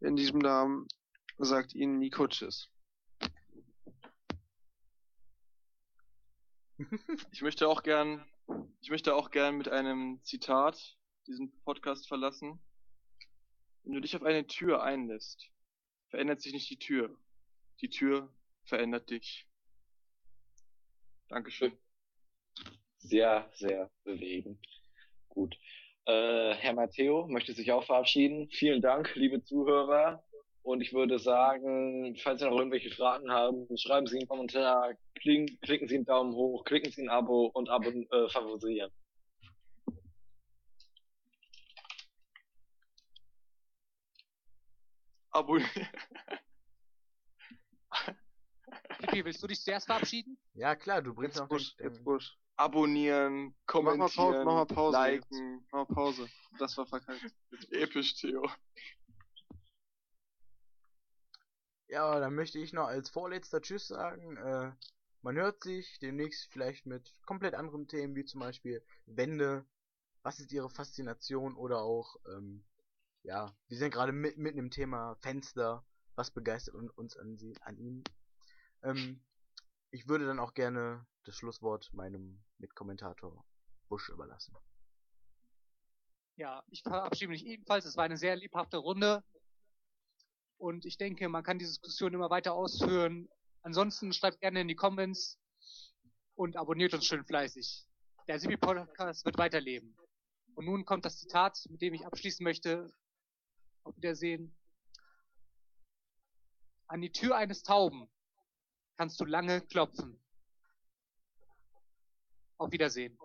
In diesem Namen sagt Ihnen Nico Tschüss. [LAUGHS] Ich möchte auch gern, ich möchte auch gern mit einem Zitat diesen Podcast verlassen. Wenn du dich auf eine Tür einlässt, verändert sich nicht die Tür. Die Tür verändert dich. Dankeschön. Sehr, sehr bewegend. Gut. Äh, Herr Matteo möchte sich auch verabschieden. Vielen Dank, liebe Zuhörer. Und ich würde sagen, falls Sie noch irgendwelche Fragen haben, schreiben Sie einen Kommentar, klicken, klicken Sie einen Daumen hoch, klicken Sie ein Abo und abon äh, favorisieren. Abonnieren. Pippi, willst du dich zuerst verabschieden? Ja, klar, du bringst Jetzt noch Busch, den, jetzt Busch. Abonnieren, Mach mal Pause, kommentieren, mach mal Pause. liken. Jetzt. Mach mal Pause. Das war verkackt. Episch, Theo. Ja, dann möchte ich noch als vorletzter Tschüss sagen. Äh, man hört sich demnächst vielleicht mit komplett anderen Themen, wie zum Beispiel Wände. Was ist ihre Faszination? Oder auch, ähm, ja, wir sind gerade mit, mitten im Thema Fenster. Was begeistert un- uns an, sie, an ihnen? Ähm, ich würde dann auch gerne das Schlusswort meinem Mitkommentator Busch überlassen. Ja, ich verabschiede mich ebenfalls. Es war eine sehr lebhafte Runde. Und ich denke, man kann die Diskussion immer weiter ausführen. Ansonsten schreibt gerne in die Comments und abonniert uns schön fleißig. Der Sibi Podcast wird weiterleben. Und nun kommt das Zitat, mit dem ich abschließen möchte. Auf Wiedersehen. An die Tür eines Tauben kannst du lange klopfen. Auf Wiedersehen.